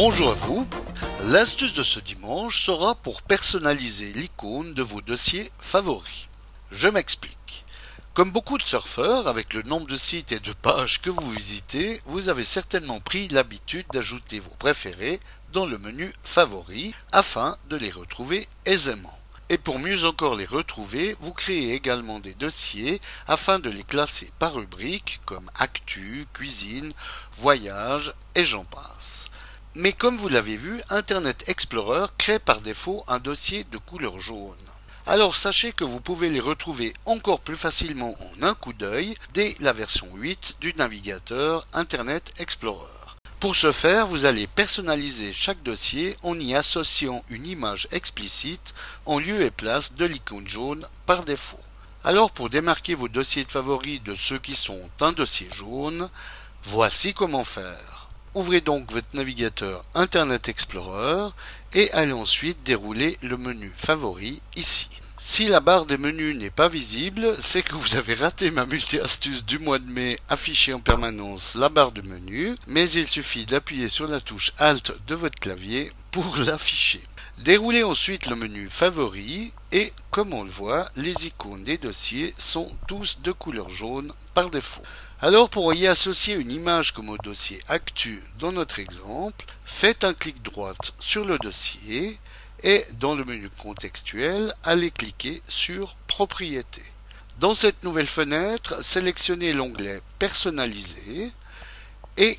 Bonjour à vous. L'astuce de ce dimanche sera pour personnaliser l'icône de vos dossiers favoris. Je m'explique. Comme beaucoup de surfeurs, avec le nombre de sites et de pages que vous visitez, vous avez certainement pris l'habitude d'ajouter vos préférés dans le menu Favoris afin de les retrouver aisément. Et pour mieux encore les retrouver, vous créez également des dossiers afin de les classer par rubrique comme actu, cuisine, voyage et j'en passe. Mais comme vous l'avez vu, Internet Explorer crée par défaut un dossier de couleur jaune. Alors sachez que vous pouvez les retrouver encore plus facilement en un coup d'œil dès la version 8 du navigateur Internet Explorer. Pour ce faire, vous allez personnaliser chaque dossier en y associant une image explicite en lieu et place de l'icône jaune par défaut. Alors pour démarquer vos dossiers de favoris de ceux qui sont un dossier jaune, voici comment faire. Ouvrez donc votre navigateur Internet Explorer et allez ensuite dérouler le menu Favoris ici. Si la barre des menus n'est pas visible, c'est que vous avez raté ma multi-astuce du mois de mai affichée en permanence la barre de menu, mais il suffit d'appuyer sur la touche Alt de votre clavier pour l'afficher. Déroulez ensuite le menu Favoris et, comme on le voit, les icônes des dossiers sont tous de couleur jaune par défaut. Alors pour y associer une image comme au dossier Actu dans notre exemple, faites un clic droit sur le dossier et dans le menu contextuel, allez cliquer sur Propriétés. Dans cette nouvelle fenêtre, sélectionnez l'onglet Personnaliser et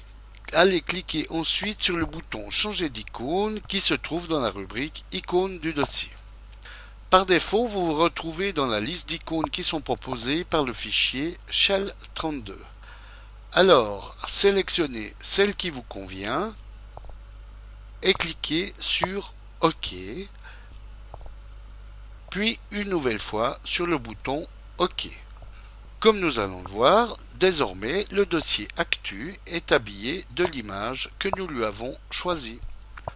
allez cliquer ensuite sur le bouton Changer d'icône qui se trouve dans la rubrique Icônes du dossier. Par défaut, vous vous retrouvez dans la liste d'icônes qui sont proposées par le fichier Shell32. Alors, sélectionnez celle qui vous convient et cliquez sur OK, puis une nouvelle fois sur le bouton OK. Comme nous allons le voir, désormais le dossier Actu est habillé de l'image que nous lui avons choisie.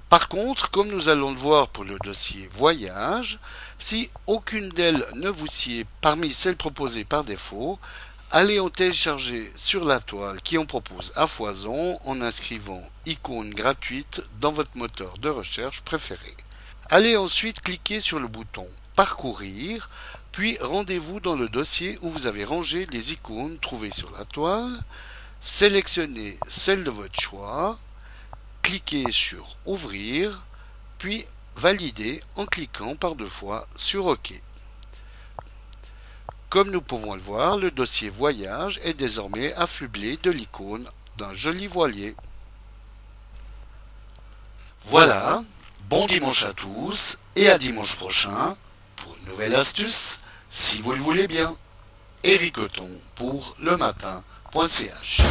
Par contre, comme nous allons le voir pour le dossier Voyage, si aucune d'elles ne vous sied parmi celles proposées par défaut, allez en télécharger sur la toile qui en propose à foison en inscrivant icône gratuite dans votre moteur de recherche préféré. Allez ensuite cliquer sur le bouton Parcourir, puis rendez-vous dans le dossier où vous avez rangé les icônes trouvées sur la toile, sélectionnez celle de votre choix, cliquez sur Ouvrir, puis Valider en cliquant par deux fois sur OK. Comme nous pouvons le voir, le dossier Voyage est désormais affublé de l'icône d'un joli voilier. Voilà, bon dimanche à tous et à dimanche prochain pour une nouvelle astuce, si vous le voulez bien. Eric pour le matin.ch